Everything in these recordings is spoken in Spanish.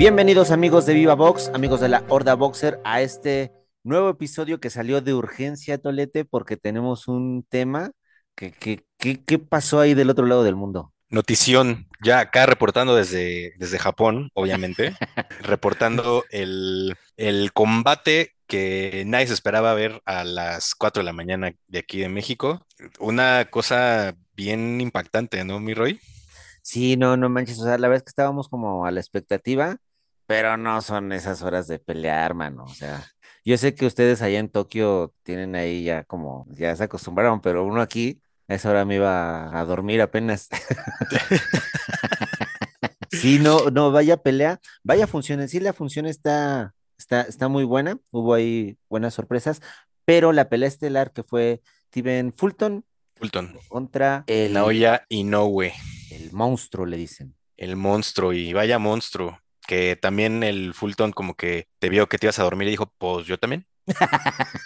Bienvenidos amigos de Viva Box, amigos de la Horda Boxer, a este nuevo episodio que salió de urgencia, Tolete, porque tenemos un tema que, que, que- ¿qué pasó ahí del otro lado del mundo? Notición, ya acá reportando desde, desde Japón, obviamente, reportando el, el combate que nadie se esperaba ver a las 4 de la mañana de aquí de México. Una cosa bien impactante, ¿no, mi Roy? Sí, no, no manches, o sea, la verdad es que estábamos como a la expectativa, pero no son esas horas de pelear, mano, o sea, yo sé que ustedes allá en Tokio tienen ahí ya como, ya se acostumbraron, pero uno aquí, a esa hora me iba a dormir apenas. Sí, no, no, vaya pelea, vaya función, en sí la función está, está, está muy buena, hubo ahí buenas sorpresas, pero la pelea estelar que fue Steven Fulton Fulton, contra el, Naoya Inoue, el monstruo, le dicen. el monstruo, y vaya monstruo, que también el Fulton como que te vio que te ibas a dormir y dijo, pues yo también.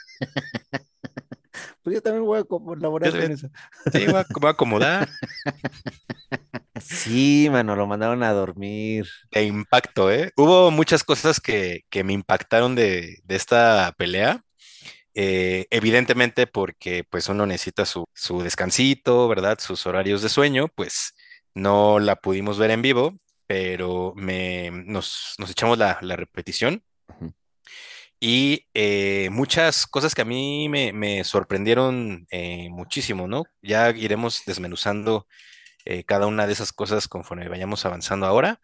Pues yo también voy a colaborar con eso. Sí, voy a, voy a acomodar. Sí, mano, lo mandaron a dormir. De impacto, ¿eh? Hubo muchas cosas que, que me impactaron de, de esta pelea. Eh, evidentemente porque pues uno necesita su, su descansito, ¿verdad? Sus horarios de sueño, pues no la pudimos ver en vivo, pero me, nos, nos echamos la, la repetición y eh, muchas cosas que a mí me, me sorprendieron eh, muchísimo, ¿no? Ya iremos desmenuzando eh, cada una de esas cosas conforme vayamos avanzando ahora,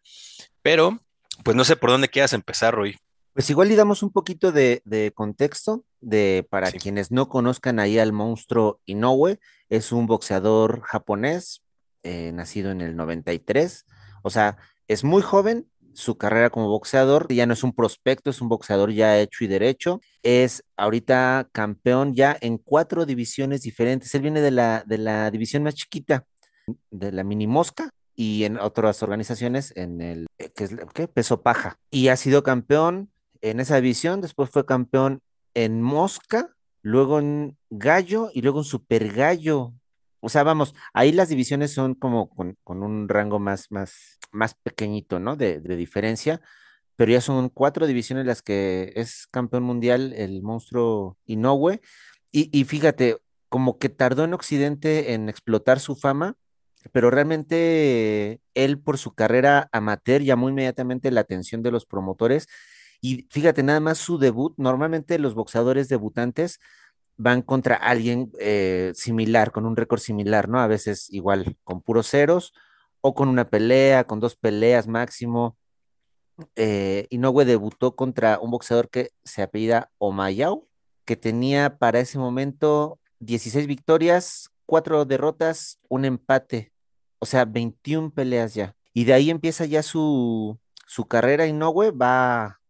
pero pues no sé por dónde quieras empezar, Roy. Pues igual le damos un poquito de, de contexto de para Sí, quienes no conozcan ahí al monstruo Inoue, es un boxeador japonés, nacido en el 93, o sea, es muy joven, su carrera como boxeador ya no es un prospecto, es un boxeador ya hecho y derecho, es ahorita campeón ya en cuatro divisiones diferentes, él viene de la, de la división más chiquita, de la mini mosca. Y en otras organizaciones, en el eh, ¿qué es, peso paja. Y ha sido campeón en esa división, después fue campeón en Mosca, luego en Gallo y luego en Super Gallo. O sea, vamos, ahí las divisiones son como con, con un rango más, más, más pequeñito, ¿no? De, diferencia, pero ya son cuatro divisiones las que es campeón mundial el monstruo Inoue. Y, y fíjate, como que tardó en Occidente en explotar su fama, pero realmente él por su carrera amateur llamó inmediatamente la atención de los promotores y fíjate, nada más su debut, normalmente los boxeadores debutantes van contra alguien eh, similar, con un récord similar, ¿no? A veces igual, con puros ceros o con una pelea, con dos peleas máximo. Eh, Inoue debutó contra un boxeador que se apellida Omayao, que tenía para ese momento 16 victorias, 4 derrotas, un empate, o sea, 21 peleas ya. Y de ahí empieza ya su, su carrera Inoue, va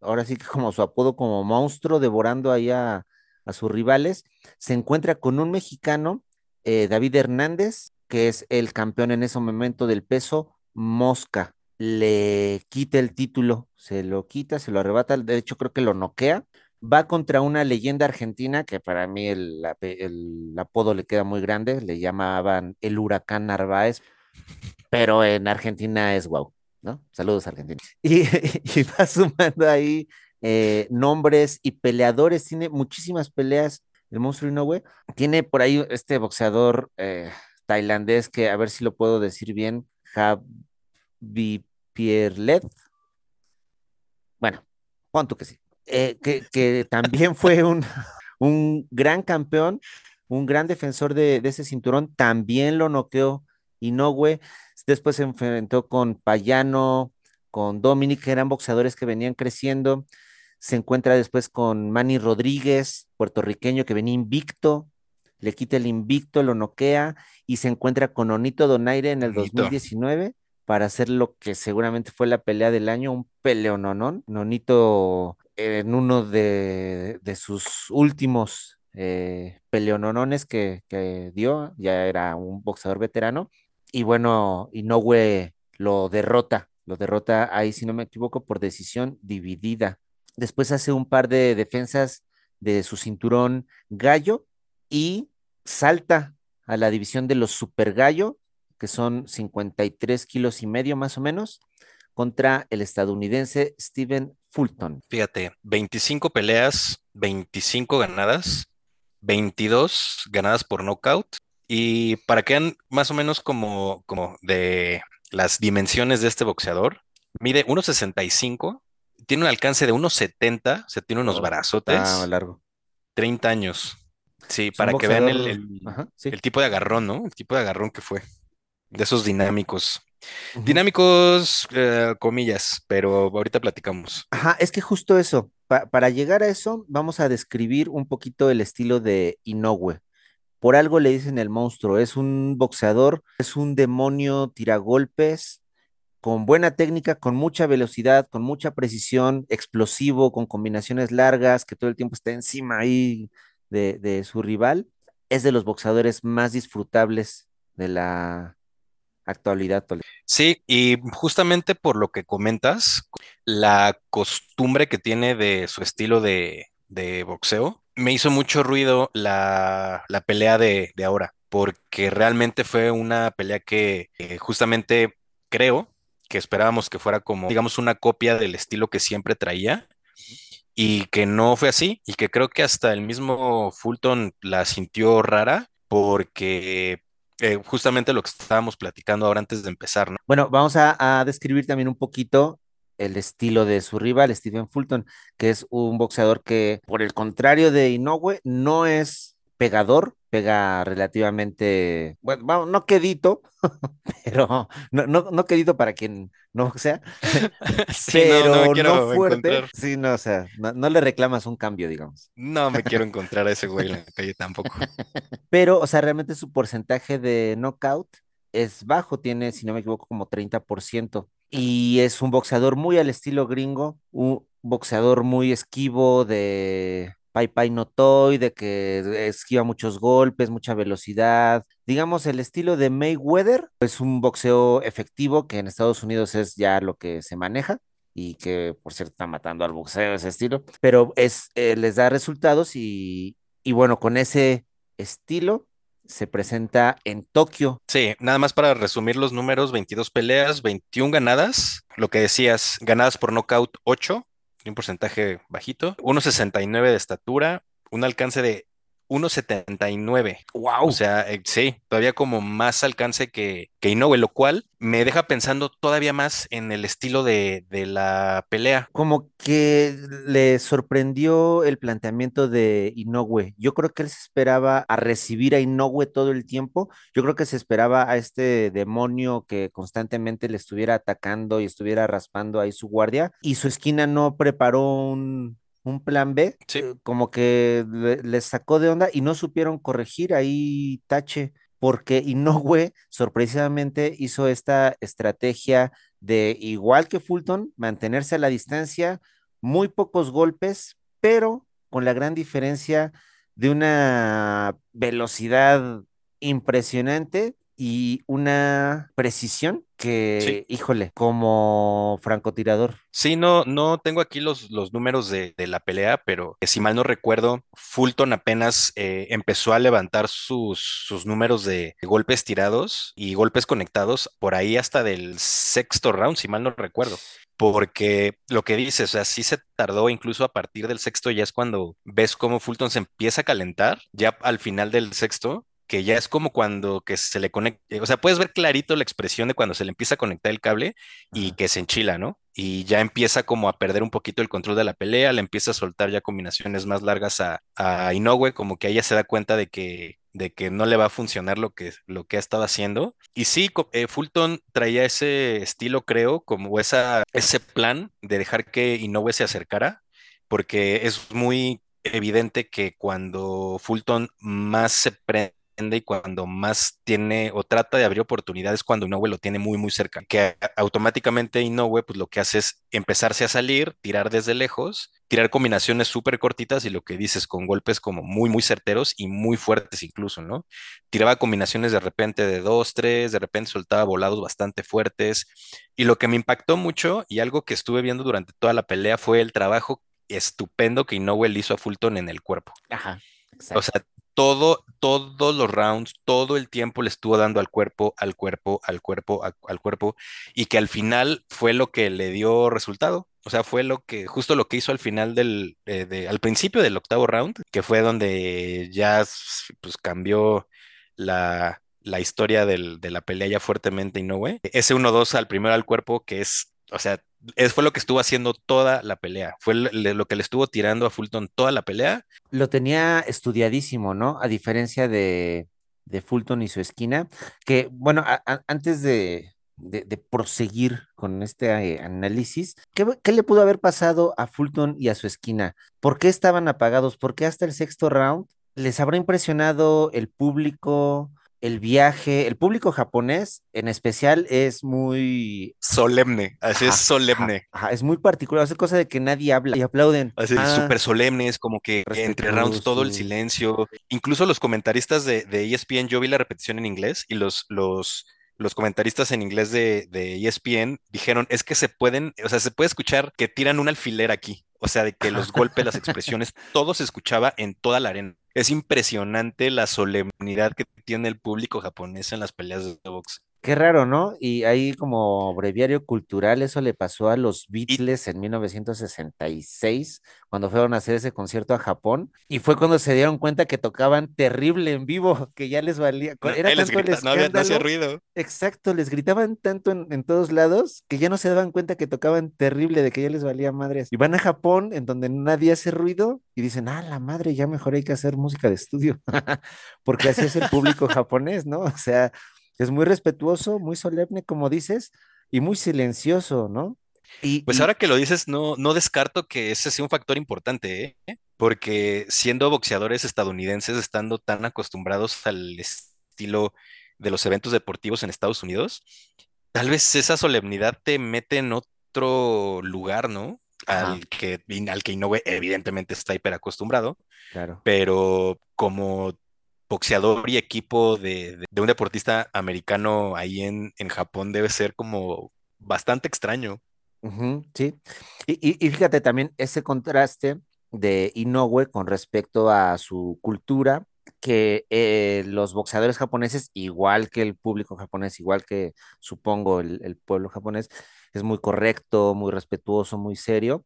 ahora sí que como su apodo como monstruo, devorando ahí a, a sus rivales, se encuentra con un mexicano, eh, David Hernández, que es el campeón en ese momento del peso mosca. Le quita el título, se lo quita, se lo arrebata, de hecho creo que lo noquea. Va contra una leyenda argentina que para mí el, apodo le queda muy grande, le llamaban el huracán Narváez, pero en Argentina es guau, ¿no? Saludos, Argentina. Y, y va sumando ahí eh, nombres y peleadores, tiene muchísimas peleas el monstruo Inoue. Tiene por ahí este boxeador eh, tailandés que a ver si lo puedo decir bien, Javi Pierlet. Bueno, pon que sí. Eh, que, también fue un, un gran campeón, un gran defensor de, de ese cinturón, también lo noqueó Inoue. Después se enfrentó con Payano, con Dominic, que eran boxeadores que venían creciendo. Se encuentra después con Manny Rodríguez, puertorriqueño que venía invicto, le quita el invicto, lo noquea y se encuentra con Onito Donaire en el bonito. 2019 para hacer lo que seguramente fue la pelea del año, un peleononón. Nonito en uno de, de sus últimos eh, peleononones que, que dio, ya era un boxeador veterano, y bueno, Inoue lo derrota, lo derrota ahí, si no me equivoco, por decisión dividida. Después hace un par de defensas de su cinturón gallo y salta a la división de los super gallo, que son 53 kilos y medio más o menos, contra el estadounidense Stephen Fulton. Fíjate, 25 peleas, 25 ganadas, 22 ganadas por knockout. Y para que vean más o menos como, como de las dimensiones de este boxeador, mide 1,65, tiene un alcance de 1,70, o sea, tiene unos Oh, brazotes, está largo. 30 años. Sí, para que vean el, boxeador. el- Ajá, sí. el tipo de agarrón, ¿no? El tipo de agarrón que fue, de esos dinámicos. Dinámicos, eh, comillas, pero ahorita platicamos. Ajá, es que justo eso, pa- para llegar a eso, vamos a describir un poquito el estilo de Inoue. Por algo le dicen el monstruo, es un boxeador, es un demonio tiragolpes, con buena técnica, con mucha velocidad, con mucha precisión, explosivo, con combinaciones largas, que todo el tiempo está encima ahí de, de su rival. Es de los boxeadores más disfrutables de la actualidad. Sí, y justamente por lo que comentas, la costumbre que tiene de su estilo de, de boxeo, me hizo mucho ruido la, la pelea de, de ahora, porque realmente fue una pelea que eh, justamente creo que esperábamos que fuera como, digamos, una copia del estilo que siempre traía. Y que no fue así, y que creo que hasta el mismo Fulton la sintió rara, porque eh, justamente lo que estábamos platicando ahora antes de empezar, ¿no? Bueno, vamos a, a describir también un poquito el estilo de su rival, Stephen Fulton, que es un boxeador que, por el contrario de Inoue, no es pegador, pega relativamente, bueno, vamos, no quedito, pero no, no, no quedito para quien no boxea, Sí, no pero no fuerte. encontrar, Sí, no, o sea, no, no le reclamas un cambio, digamos. no me quiero encontrar a ese güey en la calle tampoco. Pero, o sea, realmente su porcentaje de knockout es bajo, tiene, si no me equivoco, como 30%. Y es un boxeador muy al estilo gringo, un boxeador muy esquivo de Pai Pai no Toy, de que esquiva muchos golpes, mucha velocidad. Digamos, el estilo de Mayweather es un boxeo efectivo que en Estados Unidos es ya lo que se maneja y que por cierto está matando al boxeo ese estilo, pero es, eh, les da resultados y, y bueno, con ese estilo se presenta en Tokio. Sí, nada más para resumir los números, 22 peleas, 21 ganadas, lo que decías, ganadas por nocaut 8, un porcentaje bajito, 1.69 de estatura, un alcance de 1.79. O ¡Wow! sea, eh, sí, todavía como más alcance que, que Inoue, lo cual me deja pensando todavía más en el estilo de, de la pelea. Como que le sorprendió el planteamiento de Inoue. Yo creo que él se esperaba a recibir a Inoue todo el tiempo. Yo creo que se esperaba a este demonio que constantemente le estuviera atacando y estuviera raspando ahí su guardia. Y su esquina no preparó un, un plan B, Sí, eh, como que le- les sacó de onda y no supieron corregir ahí Tache, porque Inoue sorpresivamente hizo esta estrategia de, igual que Fulton, mantenerse a la distancia, muy pocos golpes, pero con la gran diferencia de una velocidad impresionante y una precisión sí. que, híjole, como francotirador. Sí, no, no tengo aquí los, los números de, de la pelea, pero si mal no recuerdo, Fulton apenas eh, empezó a levantar sus, sus números de golpes tirados y golpes conectados por ahí hasta del sexto round, si mal no recuerdo. Porque lo que dices, o sea, sí se tardó incluso a partir del sexto, ya es cuando ves cómo Fulton se empieza a calentar, ya al final del sexto, que ya es como cuando que se le conecta, o sea, puedes ver clarito la expresión de cuando se le empieza a conectar el cable y Ajá. que se enchila, ¿no? Y ya empieza como a perder un poquito el control de la pelea, le empieza a soltar ya combinaciones más largas a, a Inoue, como que ella se da cuenta de que, de que no le va a funcionar lo que, lo que ha estado haciendo. Y sí, eh, Fulton traía ese estilo, creo, como esa, ese plan de dejar que Inoue se acercara, porque es muy evidente que cuando Fulton más se prende y cuando más tiene o trata de abrir oportunidades cuando Inoue lo tiene muy muy cerca, que automáticamente Inoue pues lo que hace es empezarse a salir, tirar desde lejos, tirar combinaciones súper cortitas y lo que dices con golpes como muy muy certeros y muy fuertes incluso, ¿no? Tiraba combinaciones de repente de dos, tres, de repente soltaba volados bastante fuertes y lo que me impactó mucho y algo que estuve viendo durante toda la pelea fue el trabajo estupendo que Inoue le hizo a Fulton en el cuerpo. Ajá, O sea, exacto. Todo, todos los rounds, todo el tiempo le estuvo dando al cuerpo, al cuerpo, al cuerpo, al cuerpo, y que al final fue lo que le dio resultado. O sea, fue lo que, justo lo que hizo al final del, eh, al principio del octavo round, que fue donde ya pues cambió la, la historia del- de la pelea ya fuertemente Inoue. Ese uno dos al primero al cuerpo, que es, o sea, fue lo que estuvo haciendo toda la pelea. Fue lo que le estuvo tirando a Fulton toda la pelea Lo tenía estudiadísimo, ¿no? A diferencia de, de Fulton y su esquina, que, bueno, antes de, de- de proseguir con este eh, análisis, ¿qué, qué le pudo haber pasado a Fulton y a su esquina? ¿Por qué estaban apagados? ¿Por qué hasta el sexto round les habrá impresionado el público, el viaje? El público japonés, en especial, es muy... solemne, así es Ajá, solemne. ajá, es muy particular, es cosa de que nadie habla y aplauden. Así Ah, súper solemnes, como que entre rounds todo el silencio. Incluso los comentaristas de, de ESPN, yo vi la repetición en inglés y los, los, los comentaristas en inglés de, de ESPN dijeron, es que se pueden, o sea, se puede escuchar que tiran un alfiler aquí. O sea, de que los golpes, las expresiones, todo se escuchaba en toda la arena. Es impresionante la solemnidad que tiene el público japonés en las peleas de box. Qué raro, ¿no? Y ahí como breviario cultural, eso le pasó a los Beatles en 1966, cuando fueron a hacer ese concierto a Japón, y fue cuando se dieron cuenta que tocaban terrible en vivo, que ya les valía, no, era tanto el grita, no había, no hacía ruido. exacto, les gritaban tanto en, en todos lados que ya no se daban cuenta que tocaban terrible, de que ya les valía madres. Y van a Japón, en donde nadie hace ruido, y dicen, ah, la madre, ya mejor hay que hacer música de estudio, porque así es el público japonés, ¿no? O sea... Es muy respetuoso, muy solemne, como dices, y muy silencioso, ¿no? Y, Pues y ahora que lo dices, no, no descarto que ese sea un factor importante, ¿eh? Porque siendo boxeadores estadounidenses, estando tan acostumbrados al estilo de los eventos deportivos en Estados Unidos, tal vez esa solemnidad te mete en otro lugar, ¿no? ajá, Al que, al que Inoue evidentemente está hiper acostumbrado, claro. pero como boxeador y equipo de, un deportista americano ahí en, Japón debe ser como bastante extraño. Sí. Y, y- y fíjate también ese contraste de Inoue con respecto a su cultura, que eh, los boxeadores japoneses, igual que el público japonés, igual que supongo el, pueblo japonés, es muy correcto, muy respetuoso, muy serio.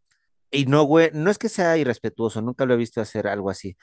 Inoue no es que sea irrespetuoso, nunca lo he visto hacer algo así,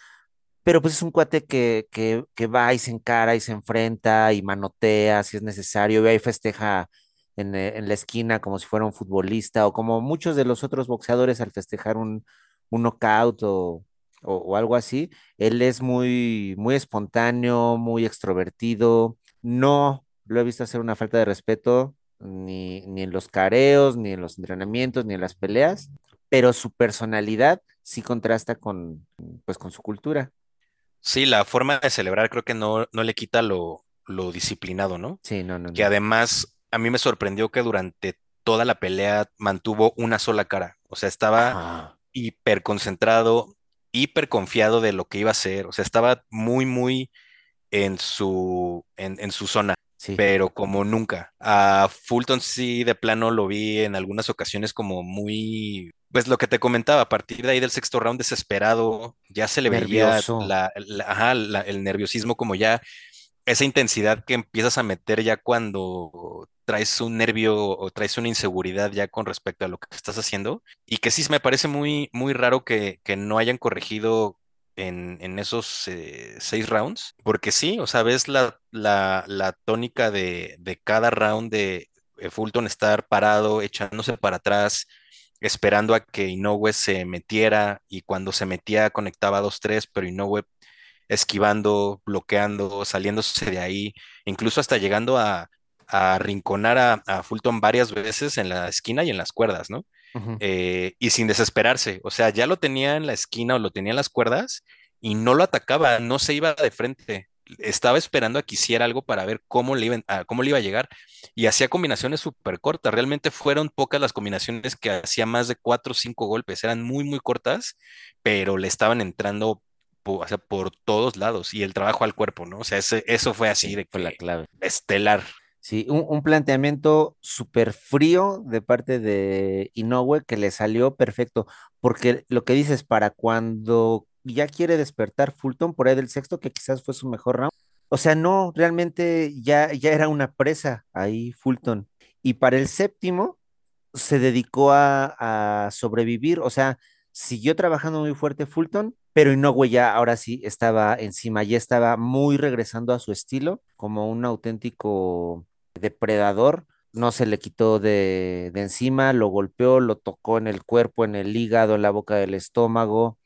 pero pues es un cuate que, que, va y se encara y se enfrenta y manotea si es necesario, y ahí festeja en, eh, en la esquina como si fuera un futbolista o como muchos de los otros boxeadores al festejar un, un knockout o, o, o algo así. Él es muy, muy espontáneo, muy extrovertido. No lo he visto hacer una falta de respeto ni, ni en los careos, ni en los entrenamientos, ni en las peleas, pero su personalidad sí contrasta con, pues, con su cultura. Sí, la forma de celebrar creo que no, no le quita lo, lo disciplinado, ¿no? Sí, no, no, Que no. además a mí me sorprendió que durante toda la pelea mantuvo una sola cara. O sea, estaba Ajá. hiper concentrado, hiper confiado de lo que iba a hacer. O sea, estaba muy, muy en su, en, en su zona, Sí. pero como nunca. A Fulton sí de plano lo vi en algunas ocasiones como muy, pues lo que te comentaba, a partir de ahí del sexto round desesperado, ya se le veía la, la- ajá, la- el nerviosismo como ya esa intensidad que empiezas a meter ya cuando traes un nervio o traes una inseguridad ya con respecto a lo que estás haciendo y que sí me parece muy, muy raro que, que no hayan corregido en, en esos eh, seis rounds, porque sí, o sea, ves la, la, la tónica de, de cada round de eh, Fulton estar parado, echándose para atrás, esperando a que Inoue se metiera y cuando se metía conectaba dos, tres, pero Inoue esquivando, bloqueando, saliéndose de ahí, incluso hasta llegando a, a arrinconar a, a Fulton varias veces en la esquina y en las cuerdas, ¿no? Eh, y sin desesperarse, o sea, ya lo tenía en la esquina o lo tenía en las cuerdas y no lo atacaba, no se iba de frente. Estaba esperando a que hiciera algo para ver cómo le iba, a, cómo le iba a llegar y hacía combinaciones súper cortas. Realmente fueron pocas las combinaciones que hacía más de cuatro o cinco golpes. Eran muy, muy cortas, pero le estaban entrando o sea, por todos lados y el trabajo al cuerpo, ¿no? O sea, ese- eso fue así Sí, de fue la clave. estelar. Sí, un, un planteamiento súper frío de parte de Inoue que le salió perfecto, porque lo que dices, para cuando ya quiere despertar Fulton por ahí del sexto, que quizás fue su mejor round. O sea, no, realmente ya, ya era una presa ahí Fulton. Y para el séptimo se dedicó a, a sobrevivir, o sea, siguió trabajando muy fuerte Fulton, pero Inoue ya ahora sí estaba encima, ya estaba muy regresando a su estilo, como un auténtico depredador. No se le quitó de, de encima, lo golpeó, lo tocó en el cuerpo, en el hígado, en la boca del estómago,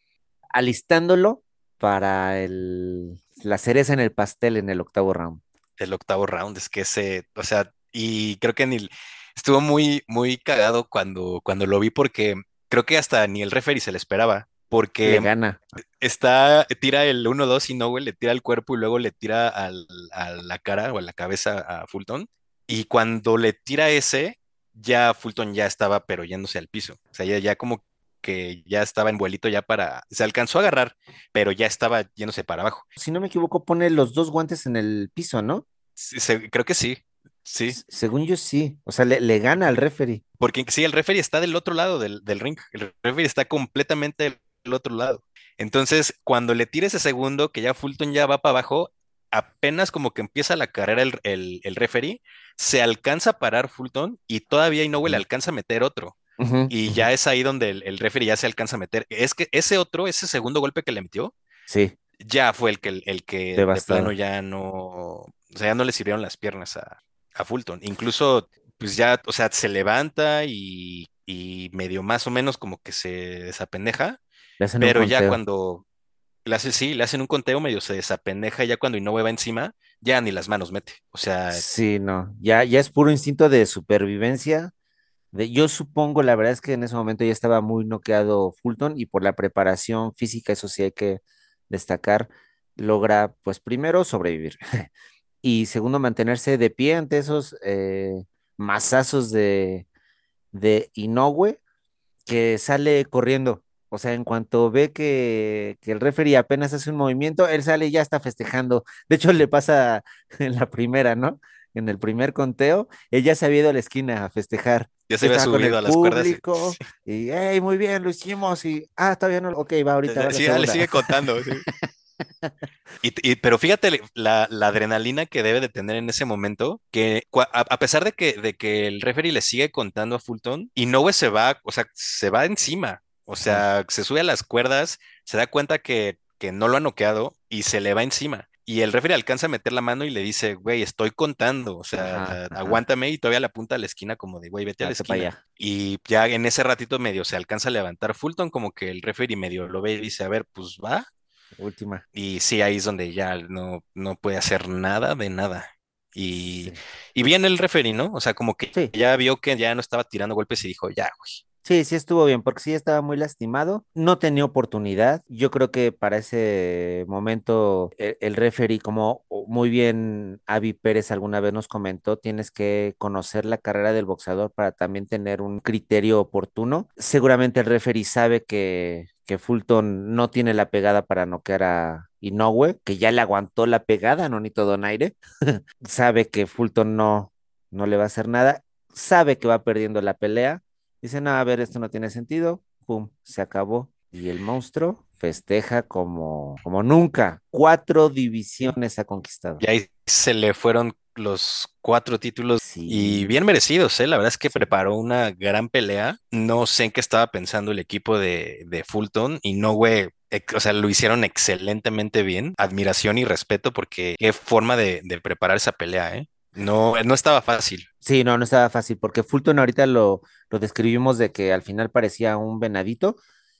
alistándolo para el, la cereza en el pastel en el octavo round. El octavo round, es que ese, o sea, y creo que ni estuvo muy, muy cagado cuando, cuando lo vi porque creo que hasta ni el referee se le esperaba, Le porque gana. está, tira el uno dos y no, güey, le tira al cuerpo y luego le tira al- a la cara o a la cabeza a Fulton. Y cuando le tira ese, ya Fulton ya estaba pero yéndose al piso. O sea, ya, ya como que ya estaba en vuelito ya para, se alcanzó a agarrar, pero ya estaba yéndose para abajo. Si no me equivoco, pone los dos guantes en el piso, ¿no? Sí, se- creo que sí, sí. Según yo sí. O sea, le, le gana al referee. Porque sí, el referee está del otro lado del, del ring. El referee está completamente del otro lado. Entonces, cuando le tira ese segundo, que ya Fulton ya va para abajo, apenas como que empieza la carrera el, el, el referee, se alcanza a parar Fulton y todavía Inoue le alcanza a meter otro. Y ya es ahí donde el, el referee ya se alcanza a meter. Es que ese otro, ese segundo golpe que le metió, Sí, ya fue el que, el que de plano ya no, o sea, ya no le sirvieron las piernas a, a Fulton. Incluso, pues ya, o sea, se levanta y, y medio más o menos como que se desapendeja, pero ya cuando le hace, sí, le hacen un conteo, medio se desapendeja, y ya cuando Inoue va encima, ya ni las manos mete. O sea, Sí, no. Ya, ya es puro instinto de supervivencia. De, yo supongo, la verdad es que en ese momento ya estaba muy noqueado Fulton y por la preparación física, eso sí hay que destacar, logra, pues primero sobrevivir y segundo mantenerse de pie ante esos eh, mazazos de, de Inoue que sale corriendo. O sea, en cuanto ve que, que el referee apenas hace un movimiento, él sale y ya está festejando. De hecho, le pasa en la primera, ¿no? En el primer conteo, ella se había ido a la esquina a festejar. ya se había subido a las cuerdas y público y, hey, muy bien, lo hicimos. Y, ah, todavía no. Ok, va, ahorita va sí, le sigue contando. sí. Y, y- pero fíjate la, la adrenalina que debe de tener en ese momento, que a, a pesar de que, de que el referee le sigue contando a Fulton, Inoue se va, o sea, se va encima, o sea, se sube a las cuerdas, se da cuenta que, que no lo ha noqueado y se le va encima. Y el referee alcanza a meter la mano y le dice, güey, estoy contando, o sea, Ajá, ajá. aguántame y todavía la apunta a la esquina como de, güey, vete a la esquina. allá. Y ya en ese ratito medio se alcanza a levantar Fulton, como que el referee medio lo ve y dice, a ver, pues va. Última. Y sí, ahí es donde ya no, no puede hacer nada de nada. Y, Sí. y bien el referee, ¿no? O sea, como que Sí. ya vio que ya no estaba tirando golpes y dijo, ya, güey. Sí, sí estuvo bien, porque sí estaba muy lastimado, no tenía oportunidad. Yo creo que para ese momento el, el referee, como muy bien Avi Pérez alguna vez nos comentó, tienes que conocer la carrera del boxeador para también tener un criterio oportuno. Seguramente el referee sabe que, que Fulton no tiene la pegada para noquear a Inoue, que ya le aguantó la pegada a Nonito Donaire. Sabe que Fulton no, no le va a hacer nada, sabe que va perdiendo la pelea Dice, no, a ver, esto no tiene sentido. Pum, se acabó. Y el monstruo festeja como, como nunca. Cuatro divisiones ha conquistado. Y ahí se le fueron los cuatro títulos y bien merecidos, ¿eh? La verdad es que preparó una gran pelea. No sé en qué estaba pensando el equipo de, de Fulton y no, güey. O sea, lo hicieron excelentemente bien. Admiración y respeto porque qué forma de, de preparar esa pelea, ¿eh? No, no estaba fácil. Sí, no, no estaba fácil, porque Fulton ahorita lo, lo describimos de que al final parecía un venadito,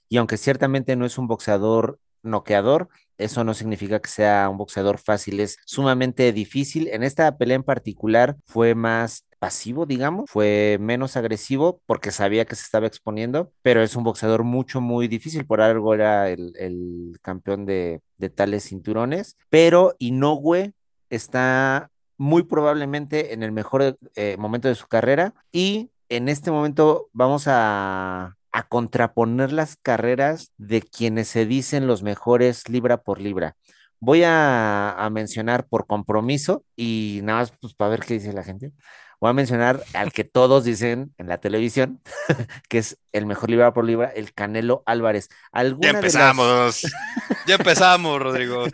y aunque ciertamente no es un boxeador noqueador, eso no significa que sea un boxeador fácil, es sumamente difícil. En esta pelea en particular fue más pasivo, digamos, fue menos agresivo porque sabía que se estaba exponiendo, pero es un boxeador mucho, muy difícil, por algo era el, el campeón de, de tales cinturones, pero Inoue está muy probablemente en el mejor eh, momento de su carrera y en este momento vamos a, a contraponer las carreras de quienes se dicen los mejores libra por libra. Voy a, a mencionar por compromiso y nada más pues, para ver qué dice la gente. Voy a mencionar al que todos dicen en la televisión, que es el mejor libra por libra, el Canelo Álvarez. Ya ¿Alguna de las, empezamos. Ya empezamos, Rodrigo.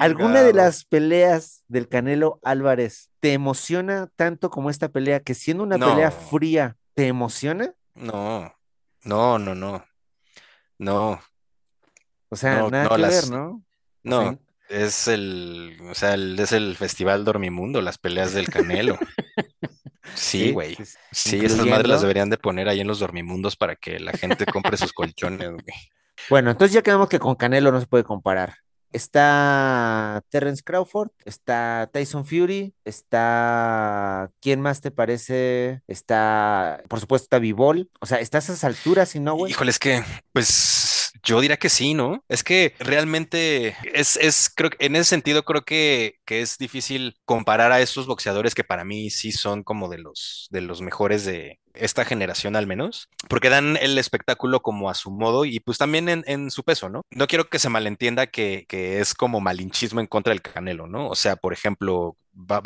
alguna de las peleas del Canelo Álvarez te emociona tanto como esta pelea, que siendo una pelea fría, ¿te emociona? no, no, no, no, no, O sea, no, nada no, que ver, ¿no? O sea, no. Es el, o sea, el- es el Festival Dormimundo, las peleas del Canelo. Sí, güey. sí, sí. Esas madres las deberían de poner ahí en los dormimundos para que la gente compre sus colchones, güey. Bueno, entonces ya quedamos que con Canelo no se puede comparar. Está Terence Crawford, está Tyson Fury, está... ¿Quién más te parece? Está, por supuesto, está Bivol. O sea, está a esas alturas, y no, güey. Híjole, es que, pues, yo diría que sí, ¿no? Es que realmente es, es, creo que en ese sentido creo que, que es difícil comparar a estos boxeadores que para mí sí son como de los, de los mejores de esta generación al menos, porque dan el espectáculo como a su modo y pues también en, en su peso, ¿no? No quiero que se malentienda que, que es como malinchismo en contra del Canelo, ¿no? O sea, por ejemplo,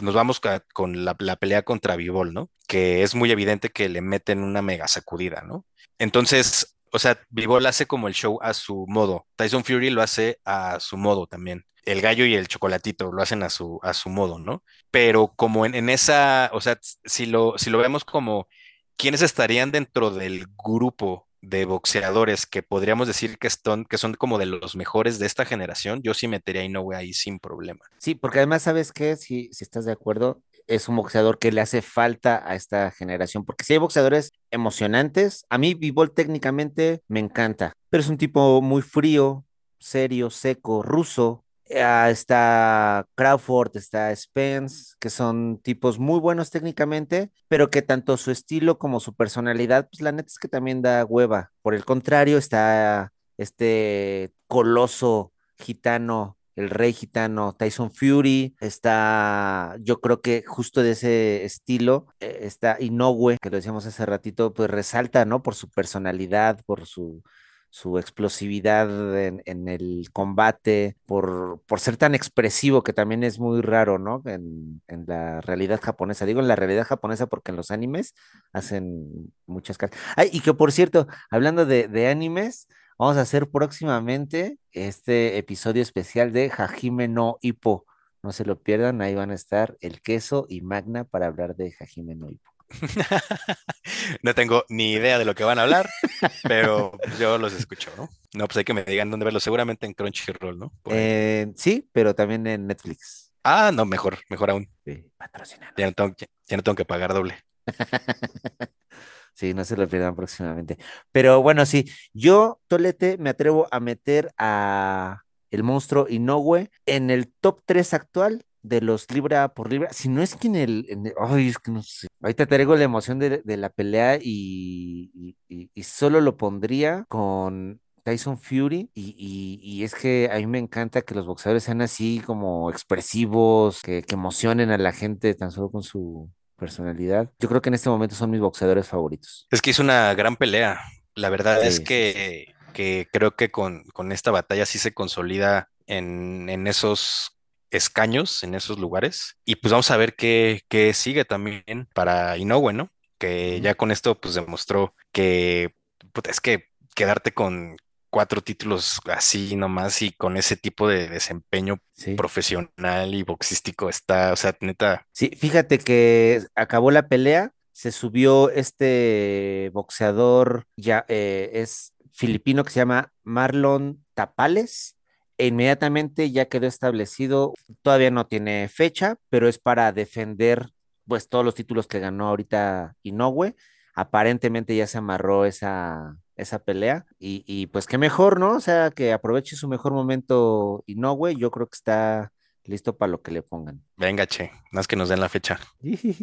nos vamos con la, la pelea contra Bivol, ¿no? Que es muy evidente que le meten una mega sacudida, ¿no? Entonces, o sea, Bivol hace como el show a su modo. Tyson Fury lo hace a su modo también. El gallo y el chocolatito lo hacen a su, a su modo, ¿no? Pero como en, en esa, o sea, si lo, si lo vemos como quiénes estarían dentro del grupo de boxeadores que podríamos decir que son, que son como de los mejores de esta generación, yo sí metería a Inoue ahí sin problema. Sí, porque además, ¿sabes qué? Si, si estás de acuerdo, es un boxeador que le hace falta a esta generación, porque si hay boxeadores emocionantes, a mí Bivol técnicamente me encanta, pero es un tipo muy frío, serio, seco, ruso. Ah, está Crawford, está Spence, que son tipos muy buenos técnicamente, pero que tanto su estilo como su personalidad, pues la neta es que también da hueva. Por el contrario, está este coloso gitano, el rey gitano, Tyson Fury, está, yo creo que justo de ese estilo, eh, está Inoue, que lo decíamos hace ratito, pues resalta, ¿no? Por su personalidad, por su, su explosividad en, el combate, por, por ser tan expresivo, que también es muy raro, ¿no? En, en la realidad japonesa. Digo en la realidad japonesa porque en los animes hacen muchas cosas. Y que por cierto, hablando de animes, Vamos a hacer próximamente este episodio especial de Hajime no Ippo. No se lo pierdan, ahí van a estar el queso y Magna para hablar de Hajime no Ippo. No tengo ni idea de lo que van a hablar, pero yo los escucho, ¿no? No, pues hay que me digan dónde verlo, seguramente en Crunchyroll, ¿no? Eh, sí, pero también en Netflix. Ah, no, mejor, mejor aún. Sí. Ya no tengo, ya, ya no tengo que pagar doble. Sí, no se lo pierdan próximamente. Pero bueno, sí, yo, Tolete, me atrevo a meter a el monstruo Inoue en el top 3 actual de los libra por libra. Si no es que en el, ay, es que no sé. Ahorita traigo la emoción de, de la pelea y, y- y- y solo lo pondría con Tyson Fury. Y, y- y es que a mí me encanta que los boxeadores sean así como expresivos, que, que emocionen a la gente tan solo con su personalidad. Yo creo que en este momento son mis boxeadores favoritos. Es que hizo una gran pelea. La verdad es Sí, sí, sí. que, que creo que con, con esta batalla sí se consolida en, en esos escaños, en esos lugares. Y pues vamos a ver qué, qué sigue también para Inoue, ¿no? Que ya con esto pues demostró que puta, es que quedarte con cuatro títulos así nomás y con ese tipo de desempeño Sí. profesional y boxístico está, o sea, neta, Sí, fíjate que acabó la pelea, se subió este boxeador, ya eh, es filipino que se llama Marlon Tapales, e inmediatamente ya quedó establecido, todavía no tiene fecha, pero es para defender pues todos los títulos que ganó ahorita Inoue. Aparentemente ya se amarró esa, esa pelea y, y pues qué mejor, ¿no? O sea, que aproveche su mejor momento Inoue, yo creo que está listo para lo que le pongan. venga, che, más que nos den la fecha.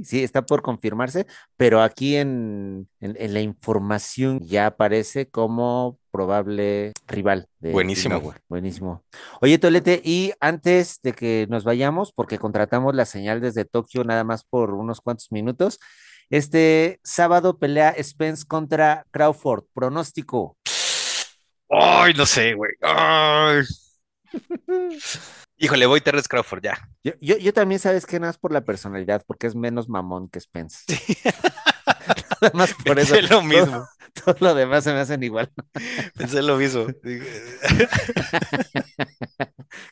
Sí, está por confirmarse, pero aquí en, en- en la información ya aparece como probable rival de Buenísimo. Inoue. Buenísimo. Oye, Tolete, y antes de que nos vayamos, porque contratamos la señal desde Tokio nada más por unos cuantos minutos, este sábado pelea Spence contra Crawford. Pronóstico. Ay, no sé, güey. Ay. Híjole, voy Terrence Crawford, ya. Yo, yo, yo también sabes que nada más por la personalidad, porque es menos mamón que Spence. Nada más por eso. Pensé lo Todo, mismo. todo lo demás se me hacen igual. Pensé lo mismo.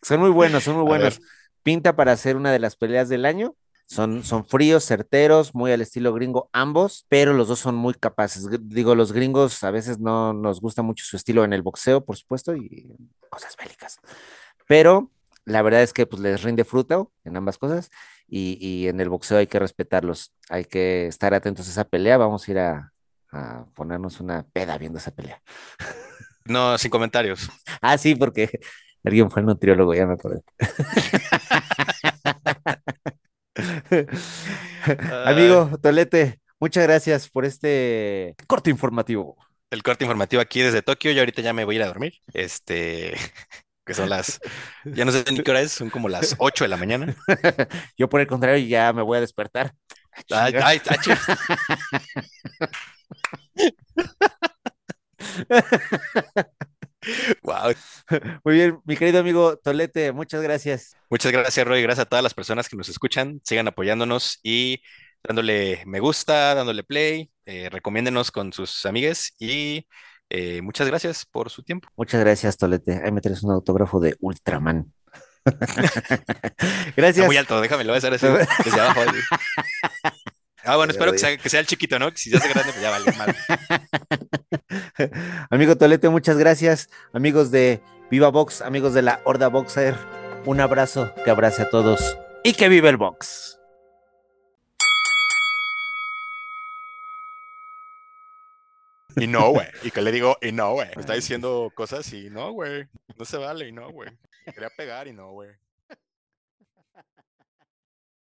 Son muy buenos, son muy A ver, buenos. Pinta para hacer una de las peleas del año. Son, son fríos, certeros, muy al estilo gringo ambos, pero los dos son muy capaces. Digo, los gringos a veces no nos gusta mucho su estilo en el boxeo, por supuesto, y cosas bélicas. Pero la verdad es que pues les rinde fruto en ambas cosas y, y en el boxeo hay que respetarlos. Hay que estar atentos a esa pelea. Vamos a ir a, a ponernos una peda viendo esa pelea. no, sin comentarios. Ah, sí, porque alguien fue al nutriólogo, ya me acordé. Ay, Amigo Tolete, muchas gracias por este corte informativo. el corte informativo aquí desde Tokio. Yo ahorita ya me voy a ir a dormir. Este, que son las, ya no sé ni qué hora es, son como las 8 de la mañana. Yo por el contrario ya me voy a despertar. Ay, ay, chi- wow. Muy bien, mi querido amigo Tolete, muchas gracias. Muchas gracias, Roy. Gracias a todas las personas que nos escuchan. Sigan apoyándonos y dándole me gusta, dándole play, eh, recomiéndenos con sus amigues y eh, muchas gracias por su tiempo. Muchas gracias, Tolete. Ahí me traes un autógrafo de Ultraman. Está muy Gracias. alto, déjame, lo voy a hacer así, desde abajo. Ah, bueno, espero que sea, que sea el chiquito, ¿no? Que si se hace grande, pues ya vale mal. Amigo Tolete, muchas gracias. Amigos de Viva Box, amigos de la Horda Boxer, un abrazo que abrace a todos y que vive el box. Y no, güey. Y que le digo, y no, güey. Me está diciendo cosas y no, güey. No se vale, y no, güey. Quería pegar y no, güey.